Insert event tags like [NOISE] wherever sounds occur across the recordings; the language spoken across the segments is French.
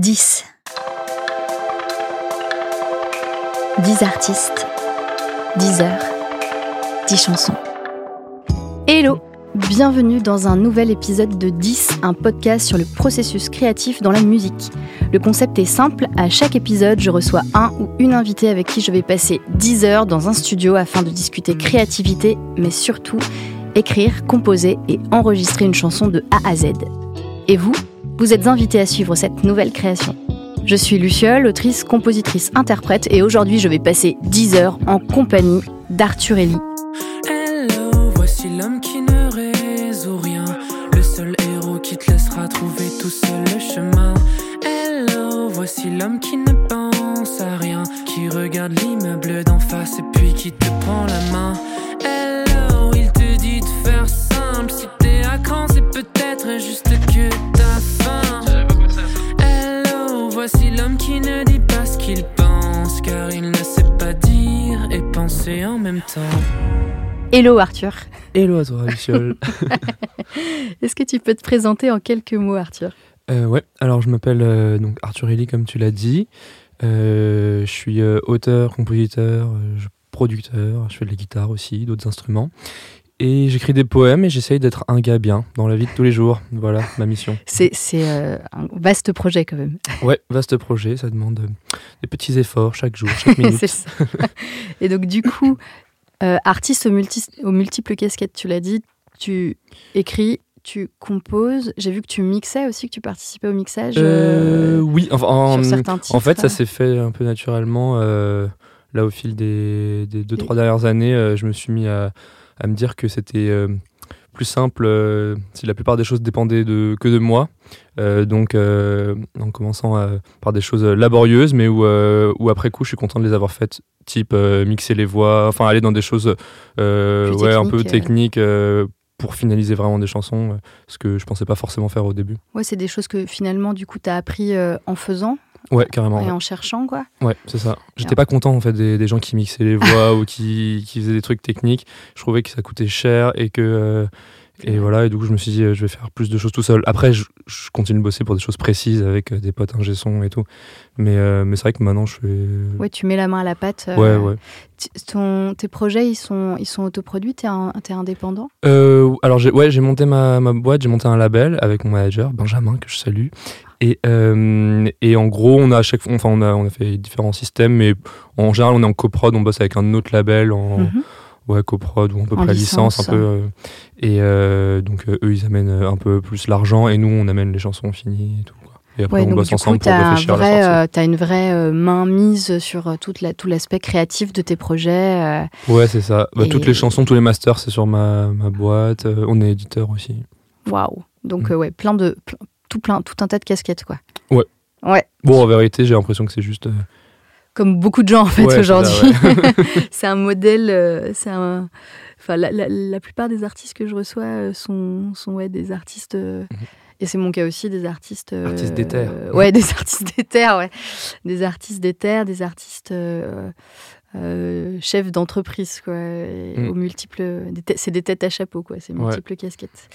10. 10 artistes, 10 heures, 10 chansons. Hello Bienvenue dans un nouvel épisode de 10, un podcast sur le processus créatif dans la musique. Le concept est simple, à chaque épisode, je reçois un ou une invitée avec qui je vais passer 10 heures dans un studio afin de discuter créativité, mais surtout écrire, composer et enregistrer une chanson de A à Z. Et vous, vous êtes invité à suivre cette nouvelle création. Je suis Luciole, autrice, compositrice, interprète, et aujourd'hui je vais passer 10 heures en compagnie d'Arthur Ellie. Hello, voici l'homme qui ne résout rien. Le seul héros qui te laissera trouver tout seul le chemin. Hello, voici l'homme qui ne pense à rien. Qui regarde l'immeuble d'en face et puis qui te prend la main. Hello, il te dit de faire simple. Si t'es à cran, c'est peut-être juste que qu'il pense. Car il ne sait pas dire et penser en même temps. Hello Arthur. Hello à toi, Luciole. [LAUGHS] [LAUGHS] Est-ce que tu peux te présenter en quelques mots Arthur? Euh, ouais, alors je m'appelle euh, donc Arthur Ellie, comme tu l'as dit. Euh, je suis euh, auteur, compositeur, euh, producteur, je fais de la guitare aussi, d'autres instruments. Et j'écris des poèmes et j'essaye d'être un gars bien dans la vie de tous les jours. Voilà ma mission. C'est euh, un vaste projet quand même. [LAUGHS] Ouais, vaste projet, ça demande euh, des petits efforts chaque jour, chaque minute. [LAUGHS] Ça. Et donc du coup, euh, artiste aux, multi- aux multiples casquettes, tu l'as dit, tu écris, tu composes. J'ai vu que tu mixais aussi, que tu participais au mixage. Euh, oui, enfin, en, sur certains titres. en fait, ça s'est fait un peu naturellement. là, au fil des, des deux, Et- trois dernières années, je me suis mis à, à me dire que c'était euh, plus simple euh, si la plupart des choses dépendaient de, que de moi. Euh, donc, euh, en commençant par des choses laborieuses, mais où, euh, où après coup, je suis content de les avoir faites, type euh, mixer les voix, enfin aller dans des choses euh, ouais, un peu techniques, pour finaliser vraiment des chansons, ce que je pensais pas forcément faire au début. Ouais, c'est des choses que finalement, du coup, tu as appris euh, en faisant Ouais, carrément. et ouais. en cherchant, quoi. Ouais, c'est ça. J'étais pas content en fait des, des gens qui mixaient les voix [LAUGHS] ou qui, qui faisaient des trucs techniques. Je trouvais que ça coûtait cher et que euh, et voilà. Et du coup, je me suis dit, euh, je vais faire plus de choses tout seul. Après, je, je continue de bosser pour des choses précises avec euh, des potes ingé son et tout. Mais euh, mais c'est vrai que maintenant, je fais. Ouais, tu mets la main à la pâte. Ouais, ouais. ton- tes projets, ils sont, ils sont autoproduits, t'es t'es indépendant? Alors j'ai ouais, j'ai monté ma, ma boîte, j'ai monté un label avec mon manager Benjamin que je salue. Et, euh, et en gros, on a à chaque fois, enfin on a on a fait différents systèmes, mais en général, on est en coprod, on bosse avec un autre label en Mhm. ouais coprod ou à peu près licence, licence. un peu. euh, et euh, donc eux, ils amènent un peu plus l'argent et nous, on amène les chansons finies et tout. quoi. Et après, Ouais, on donc bosse du coup, ensemble pour réfléchir à la vrai, euh, t'as une vraie main mise sur toute la, tout l'aspect créatif de tes projets. Ouais, c'est ça. Bah, Toutes les chansons, tous les masters, c'est sur ma, ma boîte. On est éditeur aussi. Waouh Donc, Mm. euh, ouais, plein de, tout, plein, tout un tas de casquettes, quoi. Ouais. Ouais, Bon, en vérité, j'ai l'impression que c'est juste. euh, comme beaucoup de gens, en fait, Ouais, aujourd'hui. [LAUGHS] [LAUGHS] c'est un modèle, euh, c'est un... Enfin, la, la- la plupart des artistes que je reçois euh, sont, sont ouais, des artistes... euh, Mhm. Et c'est mon cas aussi, des artistes... euh, Artistes d'éther. [LAUGHS] ouais, des artistes d'éther, ouais. Des artistes des artistes... euh, euh, chefs d'entreprise, quoi. et Mm. aux multiples... des tê- C'est des têtes à chapeau, quoi. C'est Ouais. multiples casquettes.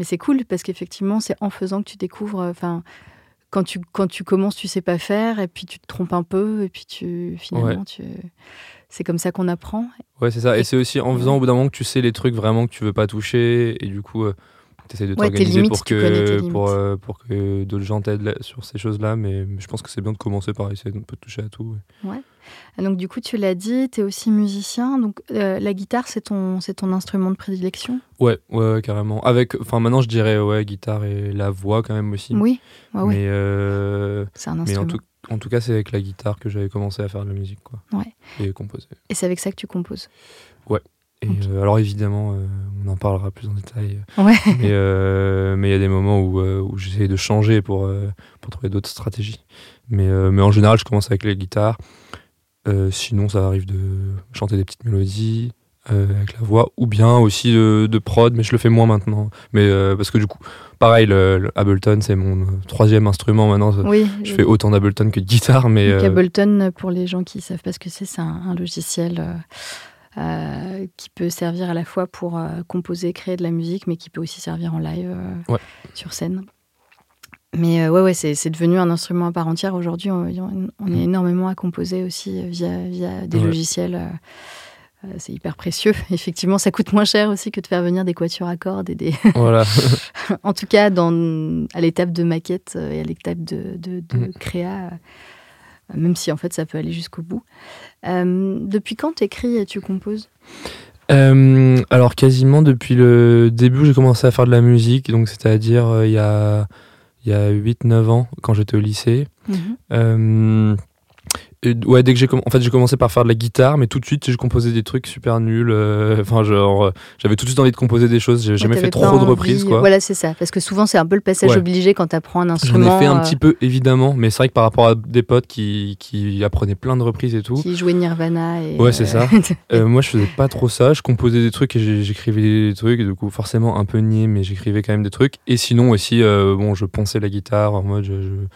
Mais c'est cool, parce qu'effectivement, c'est en faisant que tu découvres... euh, Enfin, quand tu, quand tu commences, tu sais pas faire, et puis tu te trompes un peu, et puis tu finalement, tu... c'est comme ça qu'on apprend. Ouais, c'est ça. Et- Et c'est aussi en faisant au bout d'un moment que tu sais les trucs vraiment que tu veux pas toucher et du coup, tu essaies de Ouais, t'organiser limites, pour que, pour, euh, pour que d'autres gens t'aident sur ces choses-là. Mais, mais je pense que c'est bien de commencer par essayer de toucher à tout. ouais. Donc du coup, tu l'as dit, tu es aussi musicien, donc euh, la guitare, c'est ton, c'est ton instrument de prédilection? Ouais, ouais, ouais, carrément. Avec, enfin, maintenant, je dirais ouais, guitare et la voix quand même aussi. Oui, ouais, Mais, euh, c'est un mais instrument. en tout, en tout cas, c'est avec la guitare que j'avais commencé à faire de la musique, quoi. Ouais. Et composer. Et c'est avec ça que tu composes? Et Ok. euh, alors évidemment, euh, on en parlera plus en détail. Ouais. Mais euh, mais il y a des moments où, où j'essaie de changer pour, pour trouver d'autres stratégies. Mais, mais en général, je commence avec les guitares. Euh, sinon, ça arrive de chanter des petites mélodies euh, avec la voix, ou bien aussi de, de prod, mais je le fais moins maintenant. Mais euh, parce que du coup, pareil, le, le Ableton, c'est mon troisième instrument maintenant. Oui, Je fais autant d'Ableton que de guitare, mais Donc, Ableton, pour les gens qui savent pas ce que c'est, c'est un, un logiciel euh, qui peut servir à la fois pour euh, composer, créer de la musique, mais qui peut aussi servir en live euh, Ouais. sur scène. Mais ouais, ouais, c'est devenu un instrument à part entière. Aujourd'hui, on, on, est mm. énormément à composer aussi via, via des logiciels. c'est hyper précieux. [LAUGHS] Effectivement, ça coûte moins cher aussi que de faire venir des quatuors à cordes et des. [LAUGHS] Voilà. [LAUGHS] en tout cas, dans, à l'étape de maquette et à l'étape de, de, de mm. créa, même si en fait ça peut aller jusqu'au bout. Euh, depuis quand t'écris et tu composes? Euh, alors quasiment depuis le début j'ai commencé à faire de la musique, donc c'est-à-dire euh, il y a, il y a 8-9 ans quand j'étais au lycée. Ouais, dès que j'ai en fait j'ai commencé par faire de la guitare, mais tout de suite j'ai composé des trucs super nuls. Euh, enfin genre euh, j'avais tout de suite envie de composer des choses. J'ai jamais fait trop de reprises quoi. Voilà c'est ça, parce que souvent c'est un peu le passage obligé quand tu apprends un instrument. J'en ai fait un euh, petit peu évidemment, mais c'est vrai que par rapport à des potes qui, qui apprenaient plein de reprises et tout. Qui jouaient Nirvana et. Ouais c'est ça. [LAUGHS] moi je faisais pas trop ça. Je composais des trucs et j'écrivais des trucs et du coup forcément un peu niais, mais j'écrivais quand même des trucs. Et sinon aussi bon je pensais la guitare en mode je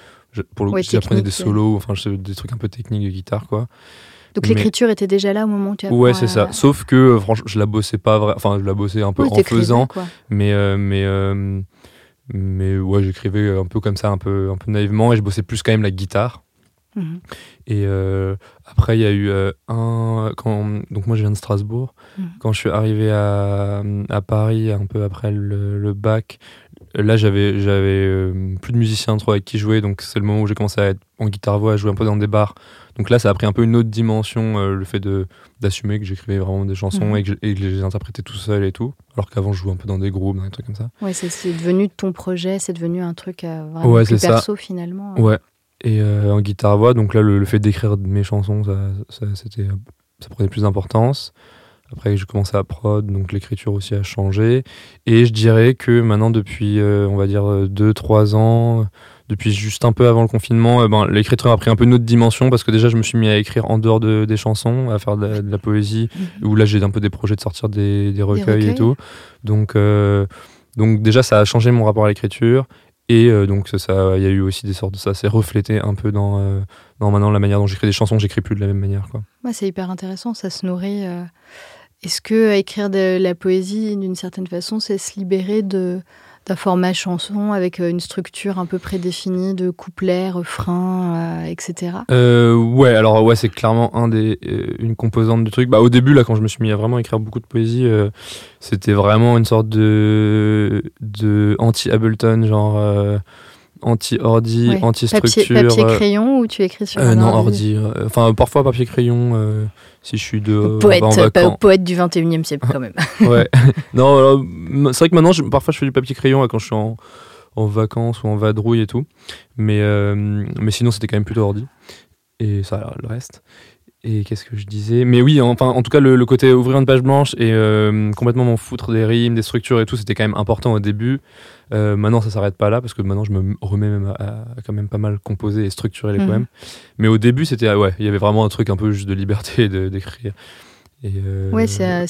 pour le coup, j'apprenais des solos, enfin, des trucs un peu techniques de guitare, quoi. Donc l'écriture était déjà là au moment où tu Ouais, c'est ça. Sauf que, euh, franchement, je la bossais pas vrai. Enfin, je la bossais un peu en faisant. Mais, euh, mais, euh, mais ouais, j'écrivais un peu comme ça, un peu, un peu naïvement, et je bossais plus quand même la guitare. Mhm. Et après, il y a eu un. Quand, donc, moi, je viens de Strasbourg. Mhm. Quand je suis arrivé à, à, Paris, un peu après le, le bac, là j'avais j'avais euh, plus de musiciens trop avec qui jouer donc c'est le moment où j'ai commencé à être en guitare voix à jouer un peu dans des bars. Donc là ça a pris un peu une autre dimension euh, le fait de d'assumer que j'écrivais vraiment des chansons mhm. et, que je, les interprétais tout seul et tout alors qu'avant je jouais un peu dans des groupes dans des trucs comme ça. Ouais c'est devenu ton projet c'est devenu un truc euh, vraiment plus perso finalement ouais. Et en guitare voix donc là le, fait d'écrire mes chansons ça, ça c'était ça prenait plus d'importance après, j'ai commencé à prod, donc l'écriture aussi a changé. Et je dirais que maintenant, depuis, euh, on va dire, 2-3 ans, depuis juste un peu avant le confinement, euh, ben, l'écriture a pris un peu une autre dimension parce que déjà, je me suis mis à écrire en dehors de, des chansons, à faire de la, poésie, mhm. où là, j'ai un peu des projets de sortir des, des, recueils, et tout. Donc, euh, donc, déjà, ça a changé mon rapport à l'écriture. Et donc, ça, il y a eu aussi des sortes de ça, s'est reflété un peu dans, dans maintenant la manière dont j'écris des chansons, j'écris plus de la même manière. Quoi. Ouais, c'est hyper intéressant, ça se nourrit. Est-ce que écrire de la poésie, d'une certaine façon, c'est se libérer de d'un format chanson avec euh, une structure un peu prédéfinie de couplets, refrains, euh, etc. Euh, ouais, alors ouais, c'est clairement un des, une composante du truc. Bah, au début, là, quand je me suis mis à vraiment écrire beaucoup de poésie, c'était vraiment une sorte de, de anti-Ableton, genre anti-ordi, anti-structure. Papier, papier, crayon ou tu écris sur un Non, ordi. Enfin, parfois papier crayon si je suis de poète, poète du 21e siècle quand même. [LAUGHS] ouais. Non, c'est vrai que maintenant, parfois, je fais du papier crayon quand je suis en, en, vacances ou en vadrouille et tout. Mais, euh, mais sinon, c'était quand même plutôt ordi. Et ça, le reste. Et qu'est-ce que je disais? Mais oui, enfin, en tout cas, le, côté ouvrir une page blanche et euh, complètement m'en foutre des rimes, des structures et tout, c'était quand même important au début. Euh, maintenant, ça s'arrête pas là parce que maintenant, je me remets même à, quand même pas mal composer et structurer les mhm. poèmes. Mais au début, c'était ouais, il y avait vraiment un truc un peu juste de liberté d'écrire. Euh, ouais, c'est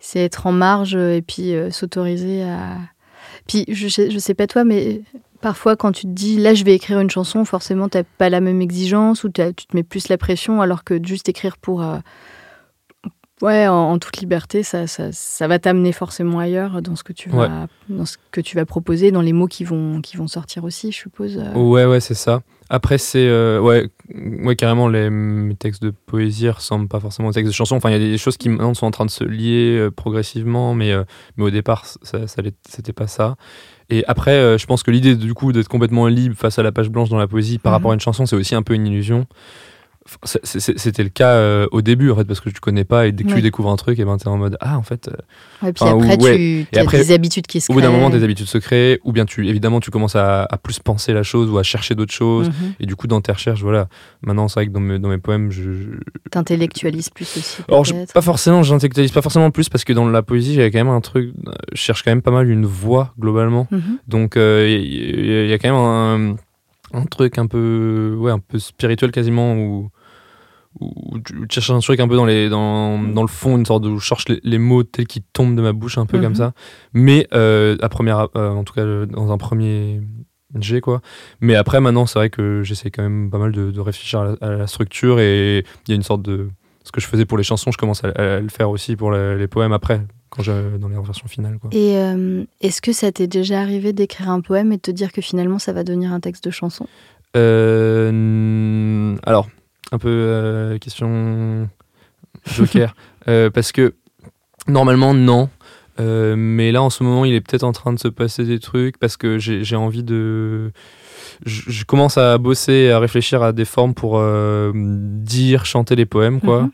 c'est être en marge et puis s'autoriser à. Puis je sais, je sais pas toi, mais Parfois, quand tu te dis là, je vais écrire une chanson, forcément, tu n'as pas la même exigence ou tu te mets plus la pression, alors que juste écrire pour. Euh, ouais, en, toute liberté, ça, ça, ça va t'amener forcément ailleurs dans ce, que tu vas, dans ce que tu vas proposer, dans les mots qui vont, qui vont sortir aussi, je suppose. Euh. Ouais, ouais, c'est ça. Après, c'est. Euh, ouais, ouais, carrément, les, mes textes de poésie ressemblent pas forcément aux textes de chansons. Enfin, il y a des choses qui maintenant sont en train de se lier progressivement, mais, mais au départ, ça, ça c'était pas ça. Et après, euh, je pense que l'idée du coup d'être complètement libre face à la page blanche dans la poésie par rapport à une chanson, c'est aussi un peu une illusion. C'était le cas euh, au début en fait parce que tu connais pas et dès que tu découvres un truc et ben t'es en mode ah en fait. Euh, et puis après tu as des habitudes qui se créent. Au bout d'un moment des habitudes se créent ou bien tu évidemment tu commences à, plus penser la chose ou à chercher d'autres choses mhm. et du coup dans tes recherches voilà maintenant c'est vrai que dans mes, dans mes poèmes je, t'intellectualises plus aussi. Alors pas forcément j'intellectualise pas forcément plus parce que dans la poésie j'ai quand même un truc je cherche quand même pas mal une voix globalement mhm. donc il y, a quand même un, un truc un peu ouais un peu spirituel quasiment où où tu cherches un truc un peu dans, les, dans, dans le fond, une sorte de, où je cherche les, mots tels qu'ils tombent de ma bouche, un peu comme mhm. ça. Mais euh, à première, euh, en tout cas, dans un premier jet, quoi. Mais après, maintenant, c'est vrai que j'essaie quand même pas mal de, réfléchir à la, structure et il y a une sorte de. Ce que je faisais pour les chansons, je commence à, le faire aussi pour les, poèmes après. quand j'ai dans les versions finales. Quoi. Et euh, est-ce que ça t'est déjà arrivé d'écrire un poème et de te dire que finalement ça va devenir un texte de chanson? Euh, alors, un peu euh, question joker. [LAUGHS] Parce que normalement, non. Euh, mais là, en ce moment, il est peut-être en train de se passer des trucs parce que j'ai envie de. Je, je commence à bosser, à réfléchir à des formes pour euh, dire, chanter les poèmes, quoi. Mhm.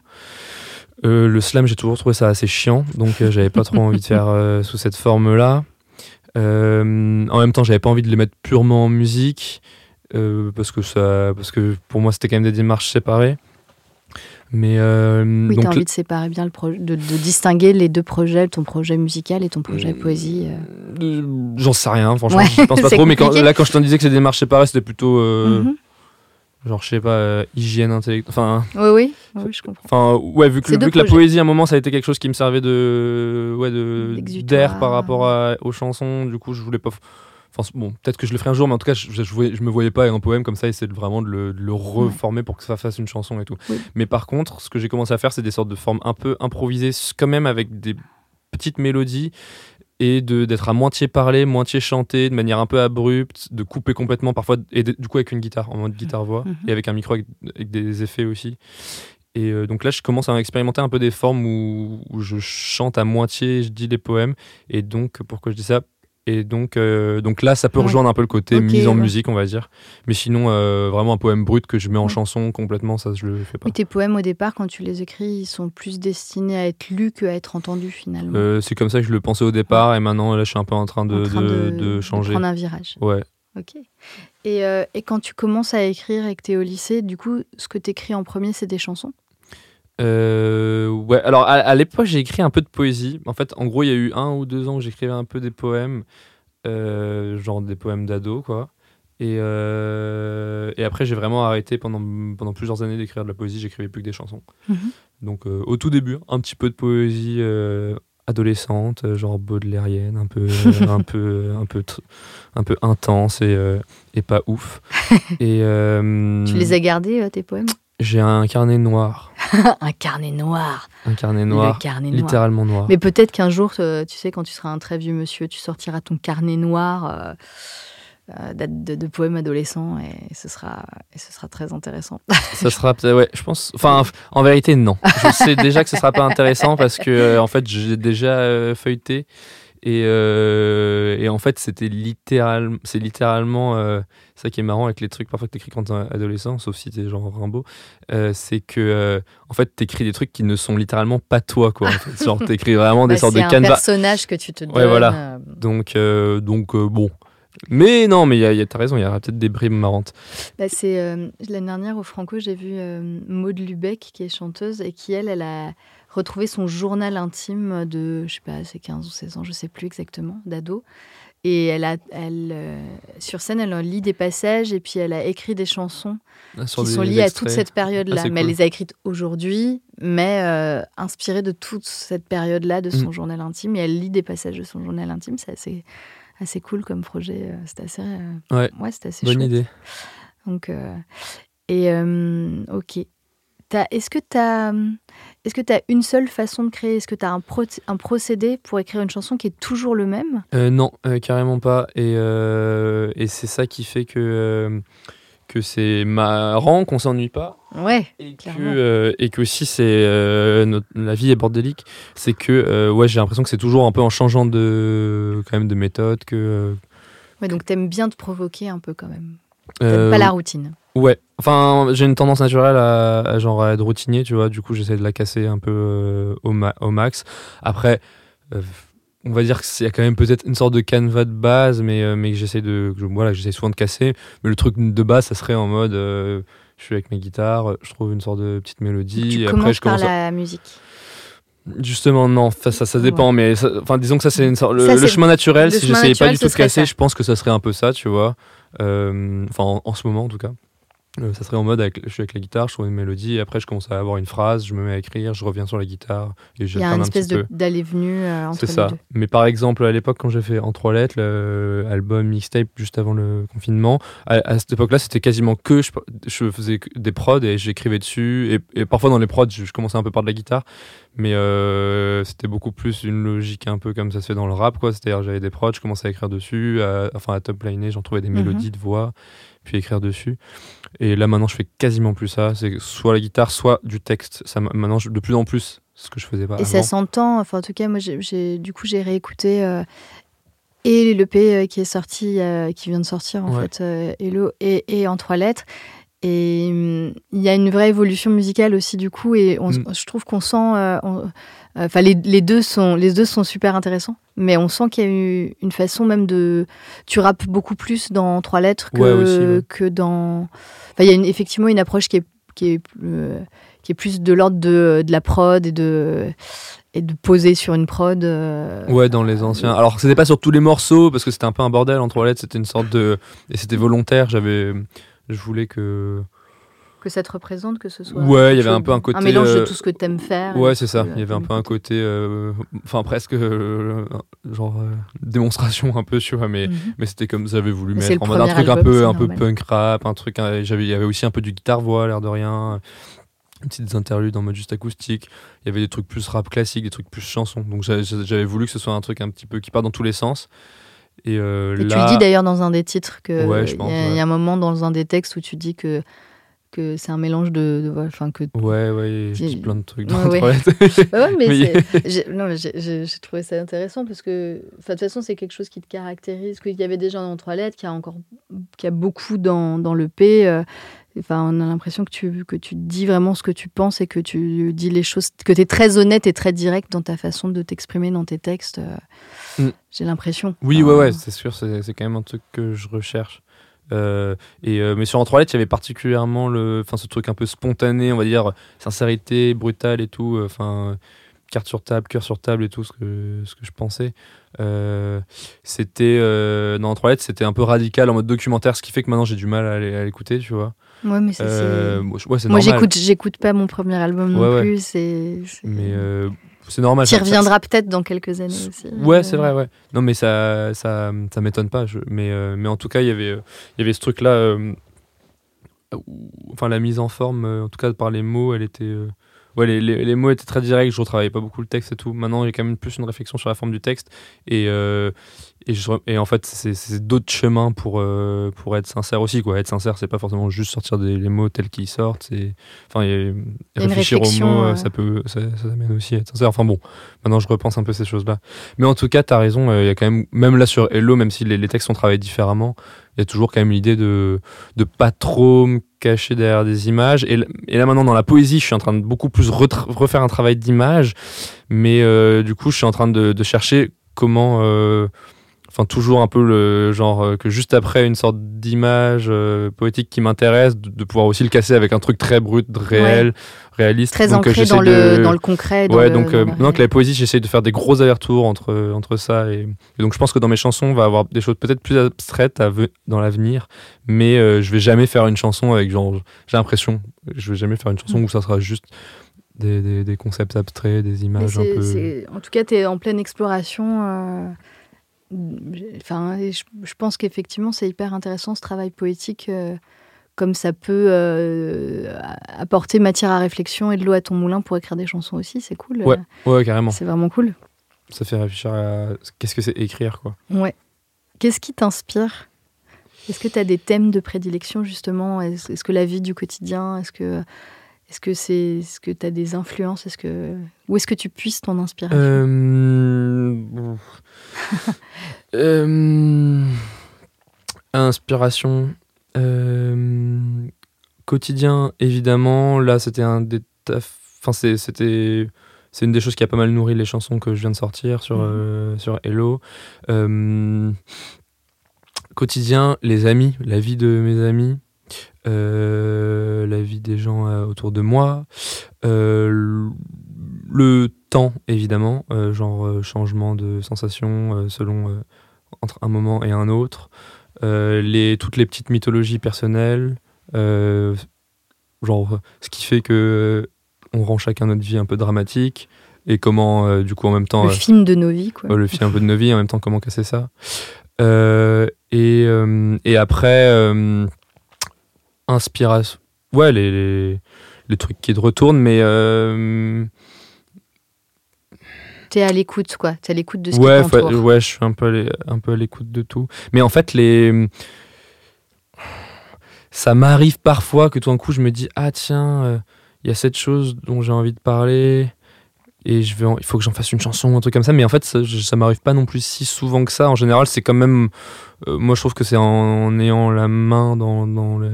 Euh, le slam, j'ai toujours trouvé ça assez chiant, donc j'avais pas trop envie de faire sous cette forme-là. En même temps, j'avais pas envie de les mettre purement en musique parce que ça, parce que pour moi, c'était quand même des démarches séparées. Mais euh, Oui, donc envie de séparer bien le projet, de, de distinguer les deux projets, ton projet musical et ton projet Mm. poésie. euh. euh, j'en sais rien, franchement, Ouais, je pense pas [LAUGHS] trop. Mais quand, là, quand je t'en disais que des démarches séparées, c'était plutôt euh, Mhm. genre, je sais pas, euh, hygiène intellectuelle. Enfin, Oui, oui, oui, je comprends. Enfin, ouais, vu que, vu que la poésie, à un moment, ça a été quelque chose qui me servait de, ouais, de d'air par rapport à- aux chansons. Du coup, je voulais pas. Enfin, bon, peut-être que je le ferai un jour, mais en tout cas, je, je, me voyais pas avec un poème comme ça, essayer de vraiment de le, de le reformer pour que ça fasse une chanson et tout. Oui. Mais par contre, ce que j'ai commencé à faire, c'est des sortes de formes un peu improvisées, quand même avec des petites mélodies et d'être à moitié parlé, moitié chanté, de manière un peu abrupte, de couper complètement parfois, et de- du coup avec une guitare, en mode guitare-voix, Mhm. et avec un micro avec, avec des effets aussi. Et euh, donc là, je commence à expérimenter un peu des formes où, où je chante à moitié, je dis les poèmes. Et donc, pourquoi je dis ça Et donc, euh, donc là, ça peut Ouais. rejoindre un peu le côté mise en ouais. musique, on va dire. Mais sinon, euh, vraiment un poème brut que je mets en chanson complètement, ça, je le fais pas. Oui, tes poèmes au départ, quand tu les écris, ils sont plus destinés à être lus qu'à être entendus finalement. Euh, c'est comme ça que je le pensais au départ, et maintenant, là, je suis un peu en train de, en train de, de, de changer. prendre un virage. Ouais. Ok. Et, et quand tu commences à écrire et que tu es au lycée, du coup, ce que tu écris en premier, c'est des chansons? Euh, ouais, alors à, à l'époque, j'ai écrit un peu de poésie. En fait, en gros, il y a eu un ou deux ans où j'écrivais un peu des poèmes, euh, genre des poèmes d'ado, quoi. Et, euh, et après, j'ai vraiment arrêté pendant, pendant plusieurs années d'écrire de la poésie, j'écrivais plus que des chansons. Mhm. Donc, au tout début, un petit peu de poésie adolescente, genre baudelairienne, un peu, un peu, un peu, tr- un peu intense et, et pas ouf. [LAUGHS] et, Tu les as gardés, tes poèmes? J'ai [LAUGHS] un carnet noir. Un carnet noir. Un carnet noir. Le carnet noir. Littéralement noir. Mais peut-être qu'un jour, euh, tu sais, quand tu seras un très vieux monsieur, tu sortiras ton carnet noir euh, euh, de, de- de poèmes adolescents et ce sera, et ce sera très intéressant. [LAUGHS] Ça sera peut-être, ouais, je pense. Enfin, en vérité, non. Je sais déjà que ce sera pas intéressant parce que, en fait, j'ai déjà feuilleté et, euh, et en fait, c'était littéralement, c'est littéralement euh, ça qui est marrant avec les trucs parfois que t'écris quand t'es adolescent, sauf si t'es genre Rimbaud, euh, c'est que, euh, en fait, t'écris des trucs qui ne sont littéralement pas toi, quoi. En fait. Genre, t'écris vraiment des Bah, sortes c'est de un canevas. personnage que tu te donnes. Ouais, voilà. euh, Donc, euh, donc bon. Mais non, mais il y a- y a- t'as raison, il y aura peut-être des bribes marrantes. Bah, c'est l'année dernière au Franco, j'ai vu euh, Maud Lubeck qui est chanteuse et qui elle, elle a retrouvé son journal intime de, je sais pas, c'est 15 ou 16 ans, je sais plus exactement, d'ado. Et elle a, elle, euh, sur scène, elle en lit des passages et puis elle a écrit des chansons Sur qui des sont liées à toute cette période-là. Ah, mais elle les a écrites aujourd'hui, mais euh, inspirées de toute cette période-là de son Mm. journal intime. Et elle lit des passages de son journal intime. C'est assez, assez cool comme projet. euh, C'est assez, euh, Ouais. ouais, c'est assez Bonne chouette. idée. Donc, et ok. Est-ce que tu as, est-ce que as une seule façon de créer? Est-ce que tu as un, pro- un procédé pour écrire une chanson qui est toujours le même? Euh, non, euh, carrément pas. Et, euh, et c'est ça qui fait que, euh, que c'est marrant, qu'on s'ennuie pas. Ouais. Et que, et que aussi, c'est, la vie est bordélique. C'est que ouais, j'ai l'impression que c'est toujours un peu en changeant de, quand même de méthode. Que, ouais donc, t'aimes bien te provoquer un peu quand même. T'aimes pas la routine. Ouais, enfin, j'ai une tendance naturelle à, à genre à être routinier, tu vois. Du coup, j'essaie de la casser un peu euh, au, ma- au max. Après, euh, on va dire qu'il y a quand même peut-être une sorte de canevas de base, mais, euh, mais que j'essaie de, que voilà, j'essaie souvent de casser. Mais le truc de base, ça serait en mode, je suis avec mes guitares, je trouve une sorte de petite mélodie. tu et après, je par commence. à- la musique. Justement, non, ça, ça, ça Ouais. dépend, mais ça- enfin, disons que ça, c'est le, le chemin naturel. le Si j'essayais pas du tout de casser, ça. je pense que ça serait un peu ça, tu vois. Euh, Enfin, en, en ce moment, en tout cas. Euh, ça serait en mode, avec, je suis avec la guitare, je trouve une mélodie, et après je commence à avoir une phrase, je me mets à écrire, je reviens sur la guitare, et Il y a une espèce d'aller-venue euh, entre C'est ça. deux. Mais par exemple, à l'époque, quand j'ai fait En trois lettres, l'album mixtape juste avant le confinement, à, à cette époque-là, c'était quasiment que je, je faisais des prods et j'écrivais dessus. Et, et parfois, dans les prods, je, je commençais un peu par de la guitare, mais euh, c'était beaucoup plus une logique un peu comme ça se fait dans le rap, quoi. C'est-à-dire, j'avais des prods, je commençais à écrire dessus, à- enfin à top liner, j'en trouvais des Mhm. mélodies de voix, puis écrire dessus. Et là, maintenant, je fais quasiment plus ça. C'est soit la guitare, soit du texte. Ça, m'a- maintenant, je- de plus en plus, ce que je faisais pas Et ça s'entend, enfin en tout cas, moi j'ai- du coup j'ai réécouté euh, et l'EP euh, qui est sorti, euh, qui vient de sortir en Ouais. fait, euh, Hello, et, et en trois lettres. Et hum, il y a une vraie évolution musicale aussi du coup, et on- Mm. je trouve qu'on sent, on- enfin les, les deux sont, les deux sont super intéressants, mais on sent qu'il y a eu une façon même de, tu rappes beaucoup plus dans trois lettres que, Ouais, aussi, ouais. que dans, enfin il y a une- effectivement une approche qui est, qui est euh, qui est plus de l'ordre de, de la prod et de, et de poser sur une prod. euh, Ouais, dans les anciens. Alors, c'était pas sur tous les morceaux parce que c'était un peu un bordel en trois lettres. C'était une sorte de. Et c'était volontaire. J'avais. Je voulais que. Que ça te représente, que ce soit. Ouais, il y avait un peu un côté, mélange de euh, tout ce que t'aimes faire. Ouais, et c'est ça. Il y avait un peu un côté. euh, Enfin, presque. euh, genre. euh, démonstration un peu, tu vois. Mais, Mhm. mais c'était comme j'avais voulu mettre en mode un truc un peu, un peu punk rap, un truc. j'avais- Il y avait aussi un peu du guitare-voix, l'air de rien. Petites interludes en mode juste acoustique. Il y avait des trucs plus rap classique, des trucs plus chansons. Donc j'avais voulu que ce soit un truc un petit peu qui part dans tous les sens. Et, euh, Et tu là, le dis d'ailleurs dans un des titres que Ouais, il y, ouais. a un moment dans un des textes où tu dis que que c'est un mélange de, enfin que Ouais, ouais, je dis plein de trucs dans ouais. [LAUGHS] Ouais, ouais, mais, [LAUGHS] non, mais j'ai- trouvé ça intéressant parce que, de toute façon, c'est quelque chose qui te caractérise, qu'il y avait déjà dans trois lettres, qu'il y a encore, qu'il y a beaucoup dans, dans le P. euh, Enfin, on a l'impression que tu, que tu dis vraiment ce que tu penses et que tu dis les choses, que tu es très honnête et très direct dans ta façon de t'exprimer dans tes textes. euh, Mm. J'ai l'impression. Oui, Enfin, ouais, ouais, c'est sûr, c'est quand même un truc que je recherche. Euh, et, euh, mais sur En trois lettres, il y avait particulièrement le, enfin, ce truc un peu spontané, on va dire, sincérité, brutale et tout. euh, Enfin, carte sur table, cœur sur table et tout, ce que, ce que je pensais. C'était, dans En trois lettres, c'était un peu radical en mode documentaire, ce qui fait que maintenant j'ai du mal à l'é- à l'écouter, tu vois. Ouais, mais ça, c'est- moi, ouais, j'écoute, j'écoute pas mon premier album non plus. Mais c'est normal. Ça- reviendras peut-être dans quelques années aussi. Ouais, Euh, c'est vrai, ouais. Non, mais ça, ça, ça m'étonne pas. je- mais, euh, mais en tout cas, il y avait, euh, il y avait ce truc-là. euh, où- enfin, la mise en forme, en tout cas par les mots, elle était. Ouais, les, les- les mots étaient très directs. Je retravaillais pas beaucoup le texte et tout. Maintenant, a quand même plus une réflexion sur la forme du texte. Et, euh, et, je, et en fait, c'est d'autres chemins pour, euh, pour être sincère aussi. Quoi. Être sincère, c'est pas forcément juste sortir des, les mots tels qu'ils sortent. Enfin, réfléchir aux mots, euh, ça peut, ça, ça amène aussi à être sincère. Enfin bon, maintenant je repense un peu ces choses-là. Mais en tout cas, t'as raison. euh, Il y a quand même, même là sur Hello, même si les, les textes sont travaillés différemment, il y a toujours quand même l'idée de de pas trop me cacher derrière des images. Et, là maintenant dans la poésie, je suis en train de beaucoup plus refaire un travail d'image, mais euh, du coup, je suis en train de, de chercher comment. euh, Enfin, toujours un peu le genre euh, que juste après une sorte d'image euh, poétique qui m'intéresse, de, de pouvoir aussi le casser avec un truc très brut, réel, réaliste. Très Donc, euh, ancré dans le, de- dans le concret. Dans ouais, le- donc euh, maintenant que la poésie, j'essaie de faire des gros allers-retours entre, entre ça et, et donc je pense que dans mes chansons, on va avoir des choses peut-être plus abstraites à ve- dans l'avenir, mais euh, je vais jamais faire une chanson avec genre, j'ai l'impression, je vais jamais faire une chanson Mm. où ça sera juste des, des, des concepts abstraits, des images un peu. En tout cas, tu es en pleine exploration. Enfin, je, je pense qu'effectivement, c'est hyper intéressant ce travail poétique, euh, comme ça peut euh, apporter matière à réflexion et de l'eau à ton moulin pour écrire des chansons aussi. C'est cool. Ouais. euh, Ouais, carrément. C'est vraiment cool. Ça fait réfléchir à qu'est-ce que c'est écrire, quoi. Ouais. Qu'est-ce qui t'inspire? Est-ce que tu as des thèmes de prédilection justement? Est-ce est-ce que la vie du quotidien? Est-ce que est-ce que c'est est-ce que tu as des influences? Est-ce que où est-ce que tu puisses ton inspiration? Euh... [LAUGHS] euh, Inspiration. Euh, Quotidien, évidemment. Là, c'était un des taf- Enfin, c'est- c'était. C'est une des choses qui a pas mal nourri les chansons que je viens de sortir sur, Mhm. euh, sur Hello. Euh, quotidien, les amis, la vie de mes amis, euh, la vie des gens euh, autour de moi, euh, le temps évidemment, genre changement de sensation selon entre un moment et un autre, les, toutes les petites mythologies personnelles, genre, ce qui fait que on rend chacun notre vie un peu dramatique et comment, du coup, en même temps. Le film de nos vies, quoi. le film un peu de nos vies, en même temps, comment casser ça. Et, et après, inspiration. Ouais, les, les, les trucs qui te retournent, mais. euh, T'es à l'écoute, quoi. T'es à l'écoute de ce ouais, qui t'entoure. ouais, je suis un peu, à l'é- un peu à l'écoute de tout. Mais en fait, les. Ça m'arrive parfois que tout d'un coup, je me dis Ah, tiens, euh, il y a cette chose dont j'ai envie de parler. Et je vais il faut que j'en fasse une chanson un truc comme ça. Mais en fait, ça, ça m'arrive pas non plus si souvent que ça. En général, c'est quand même. euh, moi, je trouve que c'est en, en ayant la main dans, dans le.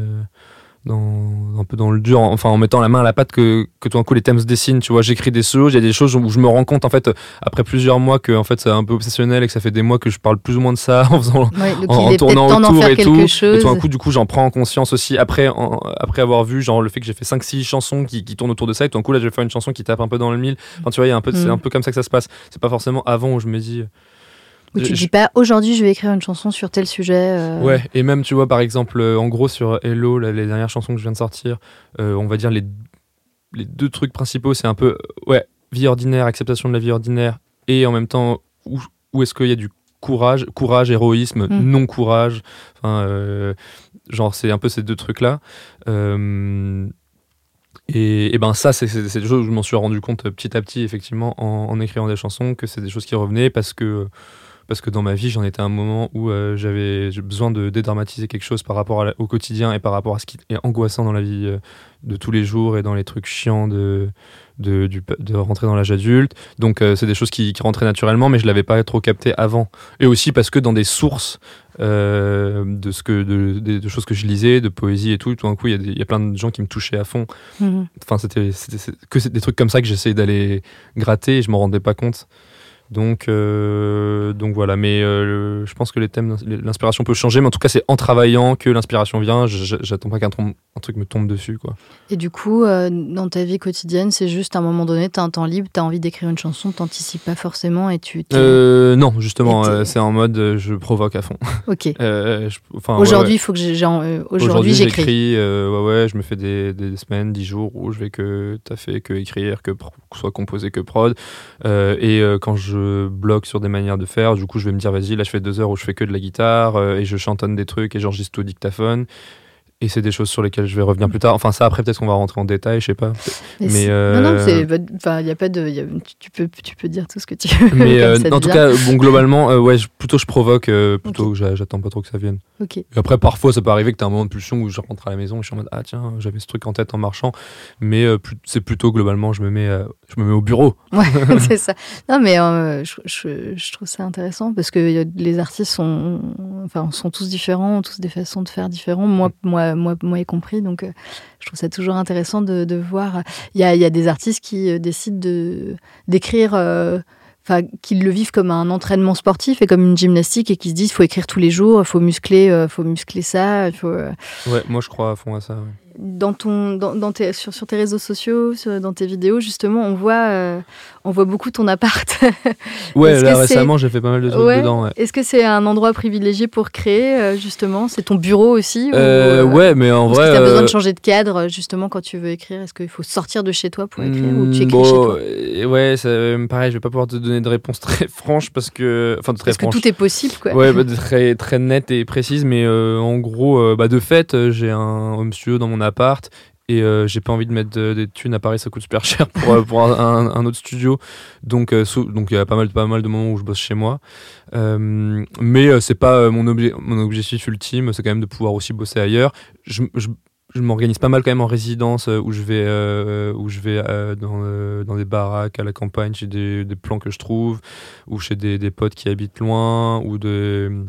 Dans, un peu dans le dur, enfin en mettant la main à la pâte que, que tout d'un coup les thèmes se dessinent. Tu vois, j'écris des choses, il y a des choses où je me rends compte en fait après plusieurs mois que en fait c'est un peu obsessionnel et que ça fait des mois que je parle plus ou moins de ça [LAUGHS] en faisant Ouais, en, en tournant autour et tout chose. et tout d'un coup du coup j'en prends conscience aussi après en- après avoir vu genre le fait que j'ai fait 5 6 chansons qui, qui tournent autour de ça et tout d'un coup là je vais faire une chanson qui tape un peu dans le mille enfin tu vois il y a un peu c'est Mm. un peu comme ça que ça se passe c'est pas forcément avant où je me dis Où tu je- dis pas aujourd'hui je vais écrire une chanson sur tel sujet. euh, Ouais, et même, tu vois, par exemple, euh, en gros, sur Hello, là, les dernières chansons que je viens de sortir, euh, on va dire les, les deux trucs principaux, c'est un peu, euh, ouais, vie ordinaire, acceptation de la vie ordinaire, et en même temps, où, où est-ce qu'il y a du courage, courage, héroïsme, Mm. non-courage, enfin, euh, genre, c'est un peu ces deux trucs-là. Euh, et, et ben ça, c'est des choses où je m'en suis rendu compte euh, petit à petit, effectivement, en, en écrivant des chansons, que c'est des choses qui revenaient parce que parce que dans ma vie, j'en étais à un moment où euh, j'avais besoin de dédramatiser quelque chose par rapport la- au quotidien et par rapport à ce qui est angoissant dans la vie euh, de tous les jours et dans les trucs chiants de, de, du- de rentrer dans l'âge adulte. Donc, euh, c'est des choses qui, qui rentraient naturellement, mais je l'avais pas trop capté avant. Et aussi parce que dans des sources de, ce que, de, de- de choses que je lisais, de poésie et tout, tout d'un coup, il y, a y plein de gens qui me touchaient à fond. mhm. Enfin, c'était que des trucs comme ça que j'essayais d'aller gratter et je m'en rendais pas compte. Donc, euh, donc voilà. Mais euh, je pense que les thèmes, l'inspiration peut changer, mais en tout cas, c'est en travaillant que l'inspiration vient. J'attends pas qu'un truc me tombe dessus, quoi. Et du coup, euh, dans ta vie quotidienne, c'est juste à un moment donné, tu as un temps libre, tu as envie d'écrire une chanson, t'anticipes pas forcément et tu. non, justement, c'est en mode je provoque à fond. [LAUGHS] ok. Ouais, Aujourd'hui, ouais. il faut que j'ai. Aujourd'hui, j'écris. ouais, ouais, je me fais des, des semaines, dix jours où je vais que taffer, que écrire, que soit composer, que prod. Et quand je bloque sur des manières de faire, du coup, je vais me dire, vas-y, là, je fais deux heures où je fais que de la guitare euh, et je chantonne des trucs et j'enregistre tout au dictaphone. Et c'est des choses sur lesquelles je vais revenir plus tard. Enfin, ça, après, peut-être qu'on va rentrer en détail, je sais pas. Mais, Mais, c'est- euh, Non, non, c'est. Enfin, y a pas de. y a- tu, peux, tu peux dire tout ce que tu veux. Mais [LAUGHS] euh, en tout vient. cas, bon, globalement, euh, ouais, je- plutôt je provoque, plutôt que j'a- j'attends pas trop que ça vienne. Ok. Et après, parfois, ça peut arriver que tu as un moment de pulsion où je rentre à la maison et je suis en mode Ah, tiens, j'avais ce truc en tête en marchant. Mais c'est plutôt globalement, je me mets, je me mets au bureau. [LAUGHS] Ouais, [LAUGHS] c'est ça. Non, mais je, je- je trouve ça intéressant parce que les artistes sont, enfin, sont tous différents, ont tous des façons de faire différentes, moi, moi, moi, moi y compris. Donc, euh, je trouve ça toujours intéressant de, de voir. Il y a, il y a des artistes qui euh, décident de d'écrire. euh, Enfin, qu'ils le vivent comme un entraînement sportif et comme une gymnastique et qui se disent faut écrire tous les jours, faut muscler, faut muscler ça, il faut. Ouais, moi, je crois à fond à ça. ouais. Dans ton, dans, dans tes, sur, sur tes réseaux sociaux, sur- dans tes vidéos, justement, on voit, euh, on voit beaucoup ton appart. [LAUGHS] Ouais, Est-ce là, récemment, j'ai fait pas mal de trucs Ouais. dedans. Ouais. Est-ce que c'est un endroit privilégié pour créer, euh, justement? C'est ton bureau aussi Euh, euh, ouais, mais en Est-ce vrai. que tu as besoin de changer de cadre, justement, quand tu veux écrire? Est-ce qu'il faut sortir de chez toi pour écrire ou tu hmm, écris bon, chez toi Ouais, ça, pareil, je vais pas pouvoir te donner de réponse [LAUGHS] très franche parce que. Enfin, très Parce que tout est possible, quoi. Ouais, bah, très, très nette et précise, mais en gros, bah, de fait, j'ai un home studio dans mon appart et euh, j'ai pas envie de mettre de- des thunes à Paris, ça coûte super [LAUGHS] cher pour, euh, pour un, autre studio. Donc, euh, donc il y a pas mal, pas mal de moments où je bosse chez moi. Mais c'est pas mon, obje- mon objectif ultime, c'est quand même de pouvoir aussi bosser ailleurs. Je, je, je m'organise pas mal quand même en résidence où je vais, où je vais dans, dans des baraques à la campagne, chez des, des plans que je trouve, ou chez des, des potes qui habitent loin, ou de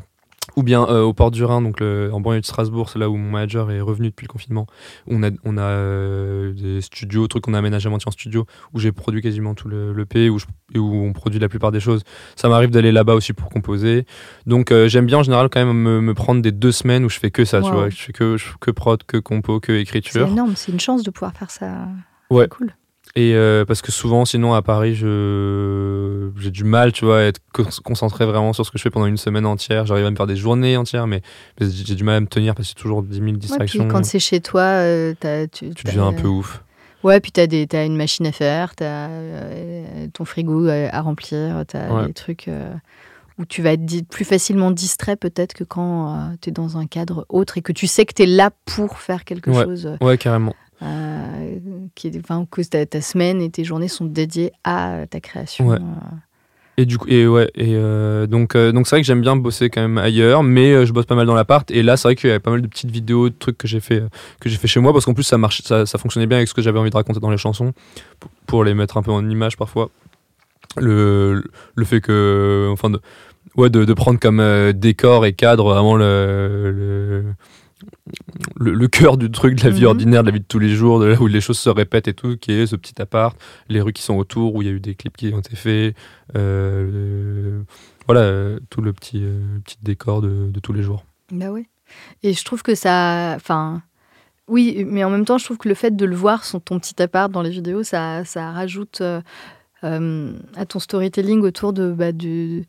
ou bien euh, au port du Rhin, donc le- en banlieue de Strasbourg, c'est là où mon manager est revenu depuis le confinement. On a, on a euh, des studios, trucs qu'on a aménagé à moitié en studio, où j'ai produit quasiment tout le, le P, où, je- et où on produit la plupart des choses. Ça m'arrive d'aller là-bas aussi pour composer. Donc euh, j'aime bien en général quand même me, me prendre des deux semaines où je fais que ça, tu vois. Je fais que, je fais que prod, que compo, que C'est écriture. énorme, c'est une chance de pouvoir faire ça. Ouais. C'est cool. Et euh, parce que souvent, sinon, à Paris, je j'ai du mal, tu vois, à être co- concentré vraiment sur ce que je fais pendant une semaine entière. J'arrive à me faire des journées entières, mais, mais j'ai du mal à me tenir parce que c'est toujours 10 000 Ouais, puis distractions. quand c'est chez toi, euh, tu, tu deviens un peu ouf. Ouais, puis t'as des, t'as une machine à faire, t'as euh, ton frigo à, à remplir, t'as Ouais. des trucs euh, où tu vas être plus facilement distrait peut-être que quand euh, t'es dans un cadre autre et que tu sais que t'es là pour faire quelque Ouais. chose. euh, Ouais, carrément. Euh, qui est, enfin, que ta, ta semaine et tes journées sont dédiées à ta création. Ouais. euh. Et du coup, et ouais, et euh, donc euh, donc c'est vrai que j'aime bien bosser quand même ailleurs, mais je bosse pas mal dans l'appart. Et là, c'est vrai qu'il y avait pas mal de petites vidéos, de trucs que j'ai fait que j'ai fait chez moi, parce qu'en plus ça marche, ça, ça fonctionnait bien avec ce que j'avais envie de raconter dans les chansons, pour, les mettre un peu en image parfois. Le le fait que, enfin, de, ouais, de, de prendre comme décor et cadre vraiment le le, le, le cœur du truc de la vie Mhm. ordinaire, de la vie de tous les jours, de là où les choses se répètent et tout, qui est ce petit appart, les rues qui sont autour, où il y a eu des clips qui ont été faits, euh, voilà, tout le petit, euh, petit décor de, de tous les jours. Bah ouais. Et je trouve que ça. Enfin. Oui, mais en même temps, je trouve que le fait de le voir sur ton petit appart dans les vidéos, ça, ça rajoute euh, à ton storytelling autour de bah, du,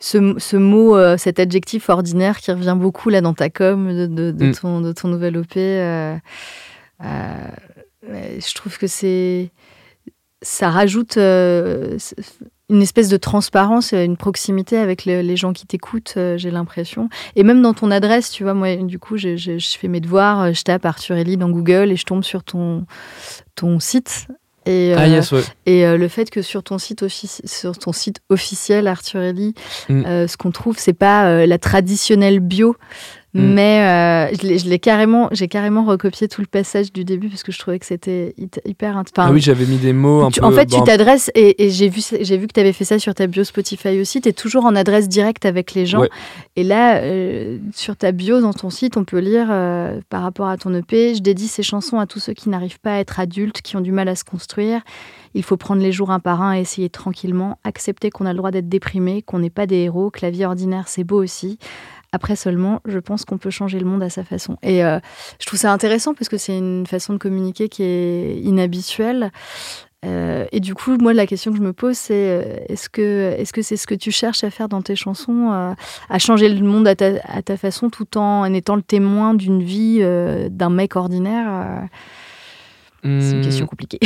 ce, ce mot, euh, cet adjectif ordinaire qui revient beaucoup là dans ta com de, de, de Mm. ton, de ton nouvel OP. euh, euh, je trouve que c'est. Ça rajoute une espèce de transparence, une proximité avec le- les gens qui t'écoutent, j'ai l'impression. Et même dans ton adresse, tu vois, moi, du coup, je, je- je fais mes devoirs, je tape Arthur Ellie dans Google et je tombe sur ton, ton site. Et, Ah euh, yes, ouais. et euh, le fait que sur ton site, offici- sur ton site officiel, Arthur Ellie, Mm. euh, ce qu'on trouve, c'est pas la traditionnelle bio, Mm. mais euh, je l'ai- carrément, j'ai carrément recopié tout le passage du début parce que je trouvais que c'était hyper- enfin, ah oui, j'avais mis des mots un tu- peu. en fait, bon, tu t'adresses, et, et j'ai vu, j'ai vu que tu avais fait ça sur ta bio Spotify aussi, tu es toujours en adresse directe avec les gens. Ouais. Et là, euh, sur ta bio, dans ton site, on peut lire euh, par rapport à ton EP, je dédie ces chansons à tous ceux qui n'arrivent pas à être adultes, qui ont du mal à se construire. Il faut prendre les jours un par un et essayer tranquillement, accepter qu'on a le droit d'être déprimé, qu'on n'est pas des héros, que la vie ordinaire, c'est beau aussi. Après seulement, je pense qu'on peut changer le monde à sa façon. Et euh, je trouve ça intéressant parce que c'est une façon de communiquer qui est inhabituelle. Euh, et du coup, moi, la question que je me pose, c'est euh, est-ce que est-ce que c'est ce que tu cherches à faire dans tes chansons, euh, à changer le monde à ta, à ta façon, tout en étant le témoin d'une vie euh, d'un mec ordinaire C'est une Hmm, question compliquée.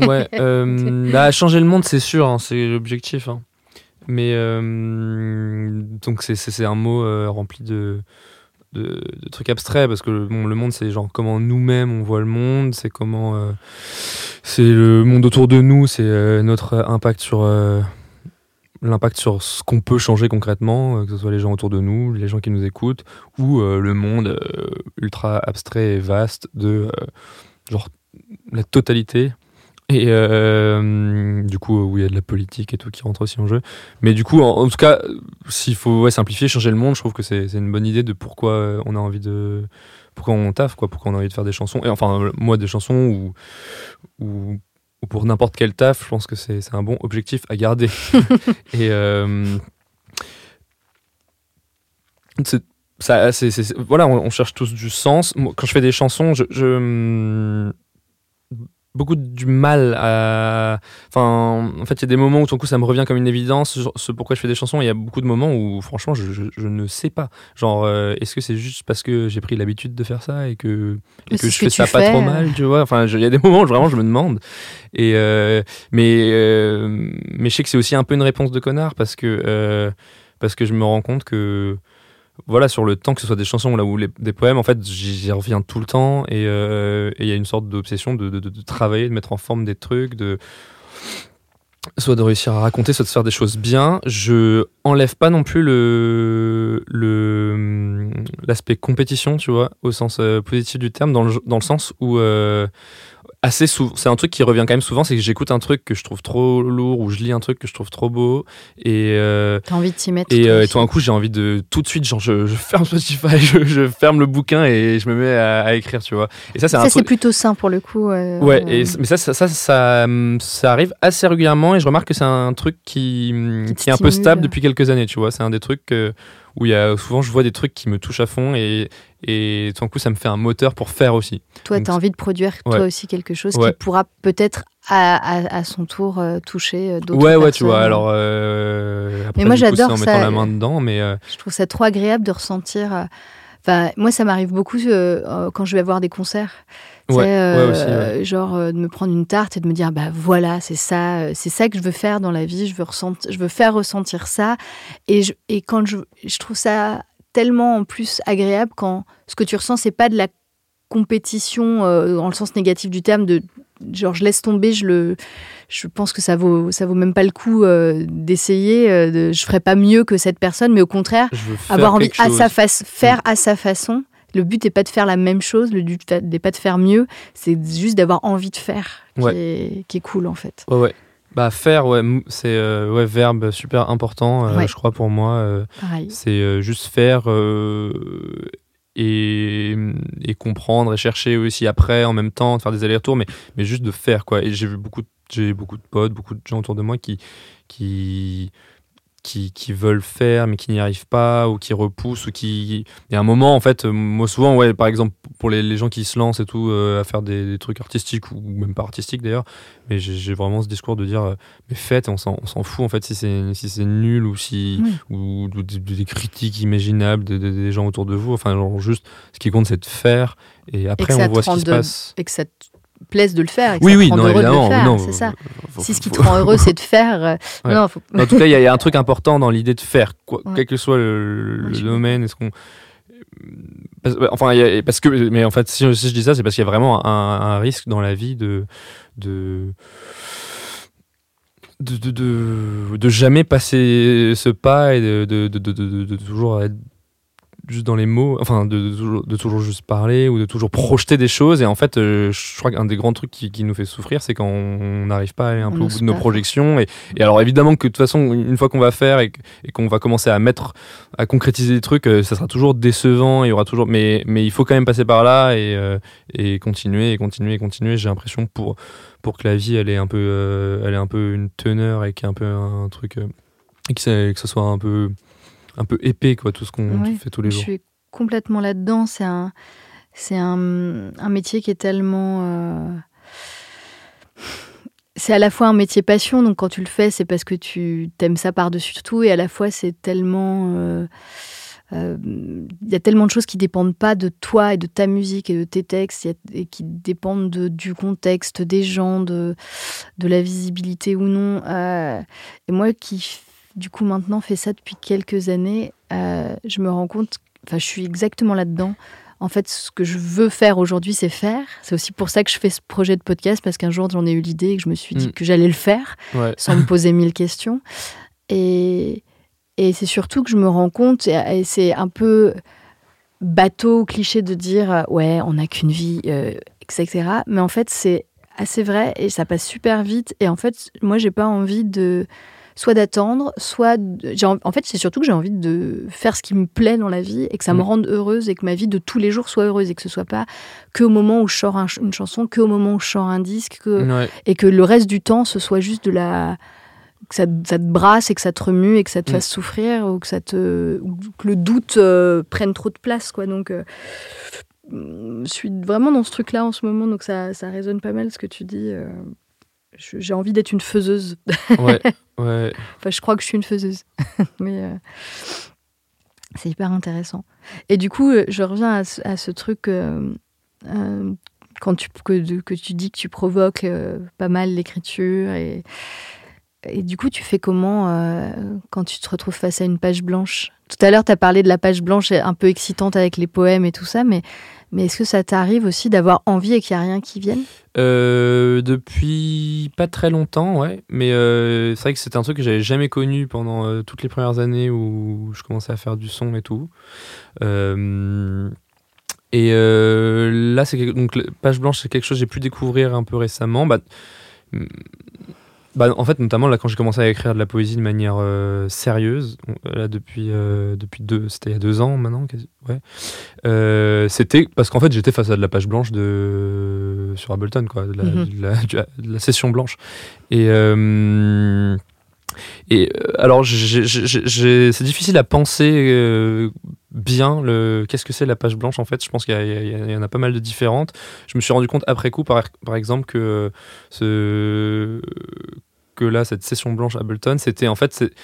Ouais, [LAUGHS] bah, changer le monde, c'est sûr, hein, c'est l'objectif. hein. Mais euh, donc c'est- un mot euh, rempli de, trucs abstraits parce que bon, le monde, c'est genre comment nous-mêmes on voit le monde, c'est comment euh, c'est le monde autour de nous, c'est notre impact sur l'impact sur ce qu'on peut changer concrètement, que ce soit les gens autour de nous, les gens qui nous écoutent, ou le monde ultra abstrait et vaste de genre la totalité. Et euh, du coup, où il y a de la politique et tout qui rentre aussi en jeu. Mais du coup, en, en tout cas, s'il faut ouais, simplifier, changer le monde, je trouve que c'est une bonne idée de pourquoi euh, on a envie de. Pourquoi on taffe, quoi, pourquoi on a envie de faire des chansons. Et enfin, moi, des chansons ou, ou, ou pour n'importe quel taf, je pense que c'est un bon objectif à garder. [LAUGHS] et. euh, ça, c'est- voilà, on, on cherche tous du sens. Moi, quand je fais des chansons, je, je hum, beaucoup du mal à. Enfin, en fait, il y a des moments où tout coup ça me revient comme une évidence. ce pourquoi je fais des chansons. Il y a beaucoup de moments où, franchement, je, je- je ne sais pas. Genre, euh, est-ce que c'est juste parce que j'ai pris l'habitude de faire ça et que, et que je que fais ça pas trop mal, tu vois? Enfin, il y a des moments où vraiment je me demande. Et euh, mais euh, mais je sais que c'est aussi un peu une réponse de connard parce que parce que je me rends compte que voilà, sur le temps, que ce soit des chansons ou des poèmes, en fait, j'y reviens tout le temps et euh, et il y a une sorte d'obsession de, travailler, de mettre en forme des trucs, de soit de réussir à raconter, soit de faire des choses bien. Je enlève pas non plus le l'aspect compétition, tu vois, au sens euh, positif du terme, dans le, dans le sens où euh, assez souvent, c'est un truc qui revient quand même souvent, c'est que j'écoute un truc que je trouve trop lourd ou je lis un truc que je trouve trop beau et euh, T'as envie de t'y mettre. et, euh, et tout d'un coup, j'ai envie de tout de suite, genre, je, je ferme Spotify, [LAUGHS] je, je ferme le bouquin et je me mets à, à écrire, tu vois. Et ça, c'est Ça, c'est plutôt sain pour le coup. euh, Ouais, euh, et, mais ça ça, ça, ça, ça arrive assez régulièrement et je remarque que c'est un truc qui, Qui qui est un peu stable depuis quelques années, tu vois. C'est un des trucs euh, où il y a souvent, je vois des trucs qui me touchent à fond et, et tout d'un coup, ça me fait un moteur pour faire aussi. Toi, tu as envie de produire toi Ouais. aussi quelque chose Ouais. qui pourra peut-être à, à, à son tour euh, toucher euh, d'autres Ouais, ouais, personnes. tu vois. Alors, euh, après, moi, du coup, c'est j'adore en ça. mettant la main dedans, mais euh, Je trouve ça trop agréable de ressentir. Enfin, moi, ça m'arrive beaucoup quand je vais voir des concerts. Ouais, ouais, euh, aussi, ouais. Genre euh, de me prendre une tarte et de me dire, bah voilà, c'est ça, euh, c'est ça que je veux faire dans la vie. Je veux ressentir, je veux faire ressentir ça. Et, je, et quand je, je trouve ça tellement en plus agréable quand ce que tu ressens, c'est pas de la compétition dans le sens négatif du terme de genre je laisse tomber, je le, je pense que ça vaut, ça vaut même pas le coup euh, d'essayer. euh, de, je ferai pas mieux que cette personne, mais au contraire avoir envie quelque à chose. sa face, faire à sa façon. Le but n'est pas de faire la même chose, le but n'est pas de faire mieux, c'est juste d'avoir envie de faire, qui, Ouais. est, qui est cool en fait. Ouais, ouais. Bah, faire, ouais, c'est euh, ouais, verbe super important, euh, Ouais. je crois, pour moi. euh, Pareil. c'est euh, juste faire euh, et, et comprendre et chercher aussi après, en même temps, de faire des allers-retours, mais, mais juste de faire, quoi. Et j'ai vu beaucoup, de- j'ai beaucoup de potes, beaucoup de gens autour de moi qui. qui qui, qui veulent faire mais qui n'y arrivent pas ou qui repoussent ou qui il y a un moment en fait moi souvent ouais par exemple pour les, les gens qui se lancent et tout euh, à faire des, des trucs artistiques ou même pas artistiques d'ailleurs mais j'ai vraiment ce discours de dire euh, mais faites on s'en on s'en fout en fait si c'est si c'est nul ou si Oui. ou, ou des, des critiques imaginables de- de- des gens autour de vous enfin genre juste ce qui compte c'est de faire et après on voit ce qui se passe Et que ça plaise de le faire, et que oui ça te oui non heureux de évidemment le faire, non, c'est ça. faut- Si ce qui te rend [LAUGHS] heureux, c'est de faire. euh, Ouais. Non, faut- en tout cas, il y, a- il y a un [LAUGHS] truc important dans l'idée de faire, quoi, Ouais. quel que soit le, Ouais, domaine. Est-ce qu'on parce, enfin, parce que, mais en fait, si, je dis ça, c'est parce qu'il y a vraiment un, un risque dans la vie de de de, de, de- de jamais passer ce pas et de, de, de, de- de- de toujours être juste dans les mots, enfin de, de toujours, de toujours juste parler ou de toujours projeter des choses. Et en fait, euh, je crois qu'un des grands trucs qui, qui nous fait souffrir, c'est quand on n'arrive pas à aller un On peu au bout de nos projections. Et, et alors évidemment que de toute façon, une fois qu'on va faire et, qu'on va commencer à mettre, à concrétiser des trucs, euh, ça sera toujours décevant. Il y aura toujours, mais, mais il faut quand même passer par là et, euh, et continuer et continuer et continuer. J'ai l'impression pour pour que la vie elle ait un peu, elle ait un peu une teneur et qu'il y ait un peu un truc et que, ça- que ce soit un peu un peu épais quoi tout ce qu'on Ouais, fait tous les je jours. suis complètement là-dedans. C'est un, c'est un, un métier qui est tellement. euh, C'est à la fois un métier passion, donc quand tu le fais, c'est parce que tu t'aimes ça par-dessus tout, et à la fois, c'est tellement. euh, euh, Il y a tellement de choses qui dépendent pas de toi et de ta musique et de tes textes, a- et qui dépendent de- du contexte, des gens, de, de la visibilité ou non. Euh, et moi qui, du coup, maintenant fais ça depuis quelques années, euh, je me rends compte, enfin, je suis exactement là-dedans. En fait, ce que je veux faire aujourd'hui, c'est faire. C'est aussi pour ça que je fais ce projet de podcast, parce qu'un jour, j'en ai eu l'idée et que je me suis dit Mm. que j'allais le faire Ouais. sans me [LAUGHS] poser mille questions. Et, et c'est surtout que je me rends compte, et, et c'est un peu bateau, cliché de dire euh, ouais, on n'a qu'une vie, euh, etc. Mais en fait, c'est assez vrai et ça passe super vite. Et en fait, moi, j'ai pas envie de soit d'attendre, soit de- en, en fait, c'est surtout que j'ai envie de faire ce qui me plaît dans la vie et que ça me Mm. rende heureuse et que ma vie de tous les jours soit heureuse et que ce soit pas que au moment où je sors un ch- une chanson, que au moment où je sors un disque, que Ouais. et que le reste du temps ce soit juste de la que ça, ça te brasse et que ça te remue et que ça te Mm. fasse souffrir ou que ça te ou que le doute euh, prenne trop de place quoi donc euh, je suis vraiment dans ce truc là en ce moment donc ça, ça résonne pas mal ce que tu dis euh, j'ai envie d'être une faiseuse. Ouais, ouais. [LAUGHS] enfin je crois que je suis une faiseuse. [LAUGHS] Mais euh, c'est hyper intéressant. Et du coup euh, je reviens à ce, à ce truc euh, euh, quand tu que, que tu dis que tu provoques pas mal l'écriture et et du coup, tu fais comment euh, quand tu te retrouves face à une page blanche? Tout à l'heure, tu as parlé de la page blanche un peu excitante avec les poèmes et tout ça, mais, mais est-ce que ça t'arrive aussi d'avoir envie et qu'il n'y a rien qui vienne? Euh, depuis pas très longtemps, ouais. Mais euh, c'est vrai que c'était un truc que j'avais jamais connu pendant toutes les premières années où je commençais à faire du son et tout. Et là, c'est donc page blanche, c'est quelque chose que j'ai pu découvrir un peu récemment. Bah, bah, en fait, notamment là, quand j'ai commencé à écrire de la poésie de manière euh, sérieuse, là depuis euh, depuis deux, c'était il y a deux ans maintenant, ouais. Euh, c'était parce qu'en fait, j'étais face à de la page blanche de sur Ableton, quoi, de la, Mhm. de la- de la- de la session blanche. Et euh, et euh, alors, c'est difficile à penser euh, bien le qu'est-ce que c'est la page blanche en fait. Je pense qu'il y, en a pas mal de différentes. Je me suis rendu compte après coup, par, par exemple, que ce que là, cette session blanche Ableton, c'était en fait, c'était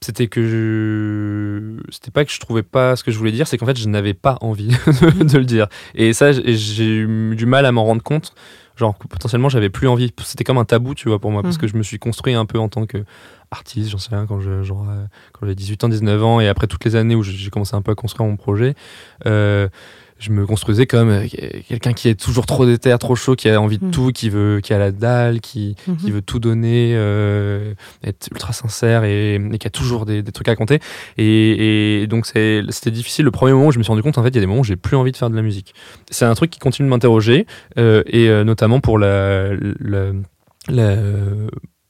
c'était que je... c'était pas que je trouvais pas ce que je voulais dire, c'est qu'en fait je n'avais pas envie [LAUGHS] de le dire. Et ça, j'ai j'ai eu du mal à m'en rendre compte. Genre que potentiellement j'avais plus envie. C'était comme un tabou, tu vois, pour moi, parce Mhm. que je me suis construit un peu en tant que artiste, j'en sais rien, quand je- genre, euh, quand j'avais 18 ans, 19 ans, et après toutes les années où j'ai commencé un peu à construire mon projet, euh, je me construisais comme euh, quelqu'un qui est toujours trop déter, trop chaud, qui a envie de Mhm. tout, qui veut, qui a la dalle, qui, qui Mhm. veut tout donner, euh, être ultra sincère et, et qui a toujours des, des trucs à raconter. Et, et donc c'était difficile. Le premier moment où je me suis rendu compte, en fait, il y a des moments où j'ai plus envie de faire de la musique. C'est un truc qui continue de m'interroger, euh, et euh, notamment pour la, la- la-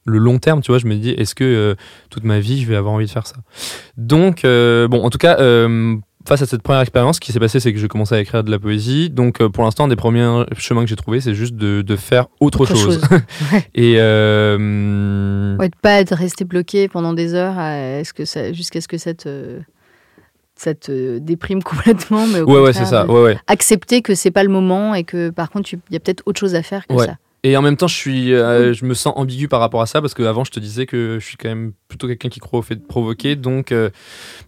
le long terme, tu vois, je me dis, est-ce que euh, toute ma vie, je vais avoir envie de faire ça? Donc, euh, bon, en tout cas, euh, face à cette première expérience, ce qui s'est passé, c'est que j'ai commencé à écrire de la poésie. Donc, euh, pour l'instant, un des premiers chemins que j'ai trouvé, c'est juste de, de faire autre, Autre chose. chose. [LAUGHS] Ouais. Et euh, Ouais, de pas être resté bloqué pendant des heures jusqu'à ce que ça te, ça te déprime [LAUGHS] complètement. Mais au ouais, ouais, c'est ça. de Ouais, ouais. Accepter que c'est pas le moment et que par contre, il y a peut-être autre chose à faire que Ouais. ça. Et en même temps, je suis, euh, je me sens ambigu par rapport à ça parce qu'avant, je te disais que je suis quand même plutôt quelqu'un qui croit au fait de provoquer. Donc, euh,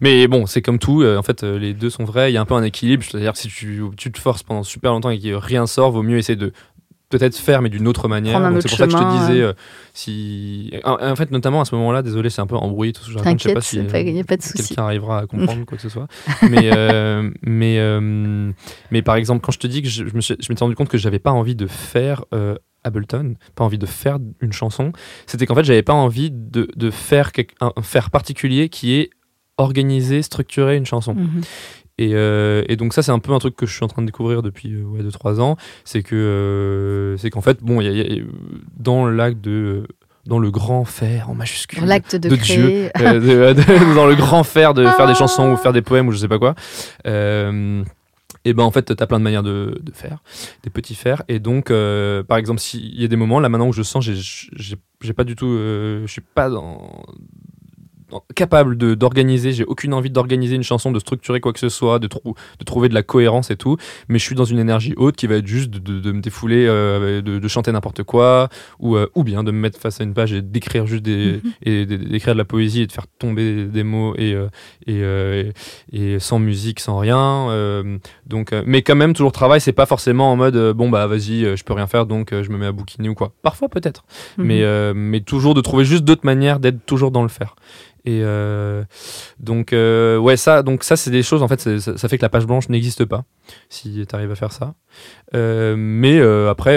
mais bon, c'est comme tout. euh, en fait, les deux sont vrais. Il y a un peu un équilibre. C'est-à-dire que si tu, tu te forces pendant super longtemps et que rien sort, vaut mieux essayer de peut-être faire, mais d'une autre manière. C'est pour ça que je te disais, si, en, en fait, notamment à ce moment-là, désolé, c'est un peu embrouillé tout ce que je sais pas si quelqu'un arrivera à comprendre quoi que ce soit. [LAUGHS] Mais, mais, mais par exemple, quand je te dis que je, je me suis- je m'étais rendu compte que j'avais pas envie de faire Ableton, pas envie de faire une chanson, c'était qu'en fait, j'avais pas envie de, de faire un, un faire particulier qui est organiser, structurer une chanson. Mhm. Et, euh, et donc ça, c'est un peu un truc que je suis en train de découvrir depuis 2-3 ans. C'est que euh, c'est qu'en fait, bon, y a- il y a- dans l'acte de dans le grand faire en majuscule L'acte de, de créer. euh, de- [LAUGHS] de- dans le grand faire de faire des chansons ou faire des poèmes ou je sais pas quoi. Et ben en fait, t'as plein de manières de, faire, des petits fers. Et donc, euh, par exemple, s'il y a des moments là maintenant où je sens, j'ai- pas du tout, euh, je suis pas dans- capable d'organiser, j'ai aucune envie d'organiser une chanson, de structurer quoi que ce soit, de, trou- de trouver de la cohérence et tout. Mais je suis dans une énergie haute qui va être juste de, de- de me défouler, euh, de, chanter n'importe quoi, ou, euh, ou bien de me mettre face à une page et d'écrire juste des, Mhm. et d'écrire de la poésie et de faire tomber des mots et, euh, et, et sans musique, sans rien. donc, mais quand même, toujours travail, c'est pas forcément en mode bon bah vas-y, je peux rien faire donc je me mets à bouquiner ou quoi. Parfois peut-être, Mhm. mais, mais toujours de trouver juste d'autres manières d'être toujours dans le faire. Et euh, donc euh, ouais ça donc ça c'est des choses en fait ça, ça fait que la page blanche n'existe pas si tu arrives à faire ça. Euh, mais après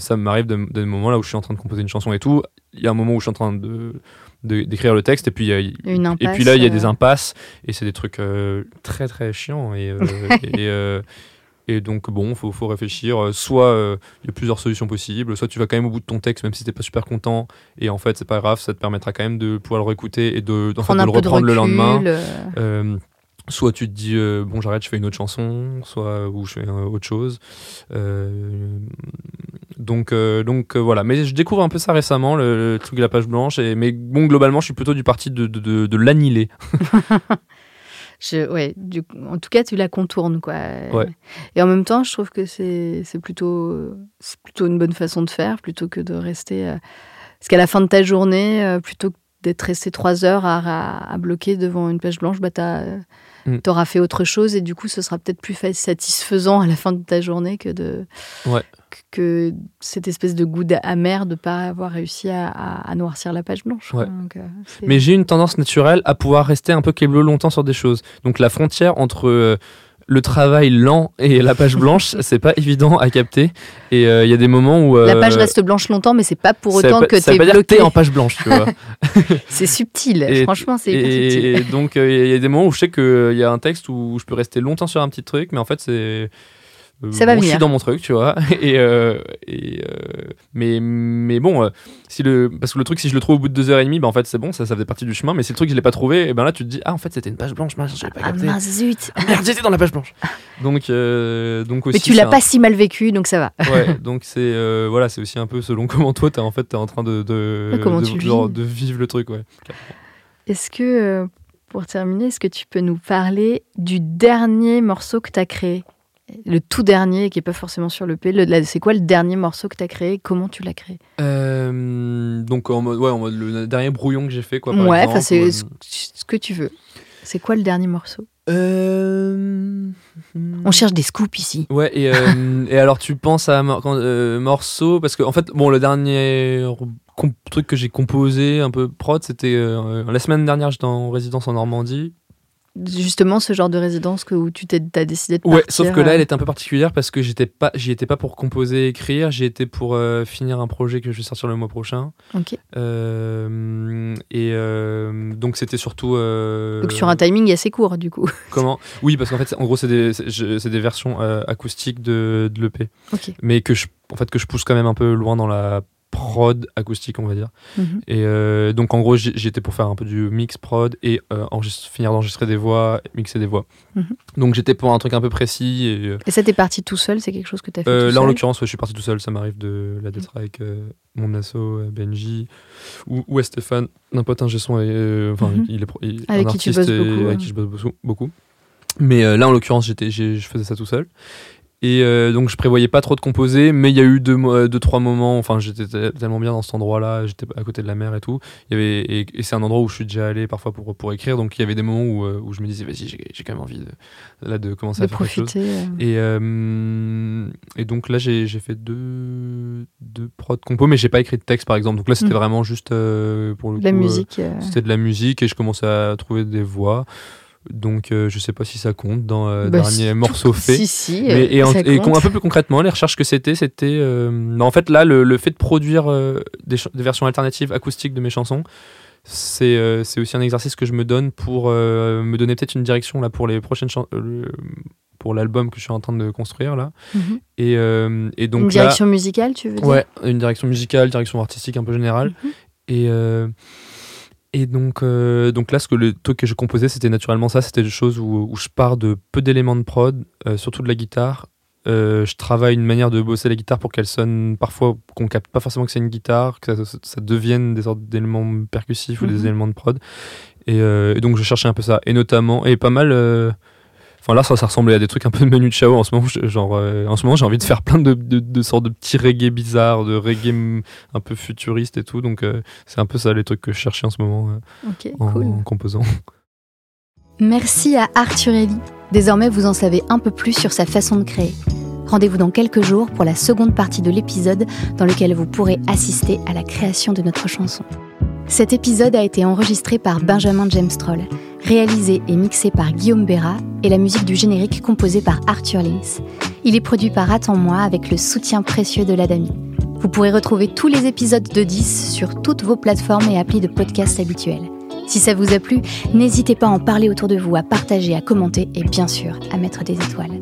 ça m'arrive de- des moments là où je suis en train de composer une chanson et tout. Il y a un moment où je suis en train de de- d'écrire le texte et puis il y a- Une et puis là il y a des impasses et c'est des trucs très très chiants et [LAUGHS] et, et donc bon faut faut réfléchir. Euh, soit euh, il y a plusieurs solutions possibles soit tu vas quand même au bout de ton texte même si t'es pas super content et en fait c'est pas grave ça te permettra quand même de pouvoir le réécouter et de, d'en fait, de le de reprendre le lendemain. euh, soit tu te dis euh, bon j'arrête je fais une autre chanson soit ou je fais autre chose. Donc donc voilà. Mais je découvre un peu ça récemment le, le truc de la page blanche et mais bon globalement je suis plutôt du parti de, de, de, de l'annihiler [LAUGHS] Je, ouais, du, en tout cas, tu la contournes, quoi. Ouais. Et en même temps, je trouve que c'est plutôt, plutôt une bonne façon de faire, plutôt que de rester. euh, parce qu'à la fin de ta journée, euh, plutôt que d'être resté trois heures à, à- à bloquer devant une page blanche, bah, Mm. tu auras fait autre chose et du coup, ce sera peut-être plus fa- satisfaisant à la fin de ta journée que de. Ouais. Que- cette espèce de goût amer de pas avoir réussi à, à- à noircir la page blanche. Ouais. Donc, euh, mais j'ai une tendance naturelle à pouvoir rester un peu câble longtemps sur des choses donc la frontière entre euh, le travail lent et la page blanche [LAUGHS] c'est pas évident à capter et euh, il y a des moments où La page reste blanche longtemps, mais c'est pas pour autant pas- que tu es pas bloqué. en page blanche tu vois [LAUGHS] C'est subtil, Et- franchement, c'est et, subtil. et donc, euh, il y a des moments où je sais qu'il y a un texte où je peux rester longtemps sur un petit truc, mais en fait, c'est. Euh, Ça va bon, Je suis dans mon truc, tu vois. [LAUGHS] Et, euh, et, euh, mais, mais bon, euh, si le, parce que le truc, si je le trouve au bout de deux heures et demie, bah, en fait, c'est bon, ça, ça faisait partie du chemin. Mais si le truc, je l'ai pas trouvé, et ben là, tu te dis, ah, en fait, c'était une page blanche, mince, j'avais pas Ah capté. zut [LAUGHS] Ah, merde, j'étais dans la page blanche. [LAUGHS] Donc, donc aussi. Mais tu l'as un- pas si mal vécu, donc ça va. Ouais, donc c'est voilà, c'est aussi un peu selon comment toi, t'es en fait, t'es en train de de, le genre, de vivre le truc, ouais. Est-ce que, pour terminer, est-ce que tu peux nous parler du dernier morceau que tu as créé? Le tout dernier, qui n'est pas forcément sur le P. C'est quoi le dernier morceau que tu as créé Comment tu l'as créé? Euh, donc en mode, ouais, en mode le dernier brouillon que j'ai fait, quoi. par Ouais, exemple, c'est euh, ce que tu veux. C'est quoi le dernier morceau? Euh, On cherche des scoops ici. Ouais, et, [LAUGHS] et alors tu penses à mor- quand, morceau, parce que en fait, bon, le dernier truc que j'ai composé, un peu prod, c'était la semaine dernière, j'étais en résidence en Normandie. Justement, ce genre de résidence que, où tu t'es, as décidé de Ouais, partir. sauf que là, euh, elle était un peu particulière parce que j'étais pas, j'y étais pas pour composer, écrire, j'y étais pour euh, finir un projet que je vais sortir le mois prochain. Ok. Euh, et euh, donc c'était surtout. Donc sur un timing assez court, du coup. [LAUGHS] Comment? Oui, parce qu'en fait, en gros, c'est des, c'est des versions acoustiques de, de l'EP, Ok. mais que je, en fait, que je pousse quand même un peu loin dans la prod acoustique, on va dire. Mhm. Et euh, donc, en gros, j'y j'y étais pour faire un peu du mix prod et euh, finir d'enregistrer des voix, mixer des voix. Mhm. Donc, j'étais pour un truc un peu précis. Et, euh, Et ça, t'es parti tout seul C'est quelque chose que t'as fait euh, tout là, en l'occurrence, ouais, je suis parti tout seul. Ça m'arrive de la d'être avec mon asso, Benji, ou, ou Stéphane, un pote ingé son. et, Enfin, Mhm. il est pro- il- Avec un qui tu artiste et Avec qui je bosse beaucoup. beaucoup. Mais là, en l'occurrence, j'étais, je faisais ça tout seul. Et euh, donc, je prévoyais pas trop de composer, mais il y a eu deux, euh, trois moments. Enfin, j'étais te- tellement bien dans cet endroit-là, j'étais à côté de la mer et tout. Il y avait, et, et c'est un endroit où je suis déjà allé parfois pour, pour écrire. Donc, il y avait des moments où, euh, où je me disais, vas-y, j'ai, quand même envie de, là, de commencer de à faire quelque chose. profiter. euh. Et, euh, et donc là, j'ai j'ai fait deux, deux prods compos, mais j'ai pas écrit de texte par exemple. Donc là, c'était Mhm. vraiment juste pour le De la coup, musique. c'était de la musique et je commençais à trouver des voix. Donc euh, je sais pas si ça compte dans euh, bah, dernier si, morceau fait. Si, si. Mais, euh, et, en- un peu plus concrètement, les recherches que c'était, c'était. euh, non, en fait, là, le, le fait de produire des, versions alternatives acoustiques de mes chansons, c'est aussi un exercice que je me donne pour me donner peut-être une direction là pour les prochaines pour l'album que je suis en train de construire là. Mhm. Et, et donc Une là, direction musicale, tu veux dire? Ouais, une direction musicale, direction artistique un peu générale. Mhm. Et, et donc, euh, donc là, ce que le truc que je composais, c'était naturellement ça. C'était des choses où, où je pars de peu d'éléments de prod, euh, surtout de la guitare. Euh, je travaille une manière de bosser la guitare pour qu'elle sonne parfois qu'on capte pas forcément que c'est une guitare, que ça, ça devienne des sortes d'éléments percussifs ou Mhm. des éléments de prod. Et, et donc je cherchais un peu ça. Et notamment, et pas mal. Enfin là, ça, ça ressemblait à des trucs un peu de Manu Chao en ce moment. Genre, euh, en ce moment, j'ai envie de faire plein de, de, de sortes de petits reggae bizarres, de reggae un peu futuriste et tout. Donc, euh, c'est un peu ça les trucs que je cherchais en ce moment euh, en, cool. en composant. Merci à Arthurelli. Désormais, vous en savez un peu plus sur sa façon de créer. Rendez-vous dans quelques jours pour la seconde partie de l'épisode dans lequel vous pourrez assister à la création de notre chanson. Cet épisode a été enregistré par Benjamin James Troll, réalisé et mixé par Guillaume Béra et la musique du générique composée par Arthur Links. Il est produit par Attends-moi avec le soutien précieux de l'Adami. Vous pourrez retrouver tous les épisodes de 10 sur toutes vos plateformes et applis de podcast habituels. Si ça vous a plu, n'hésitez pas à en parler autour de vous, à partager, à commenter et bien sûr à mettre des étoiles.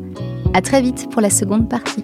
À très vite pour la seconde partie.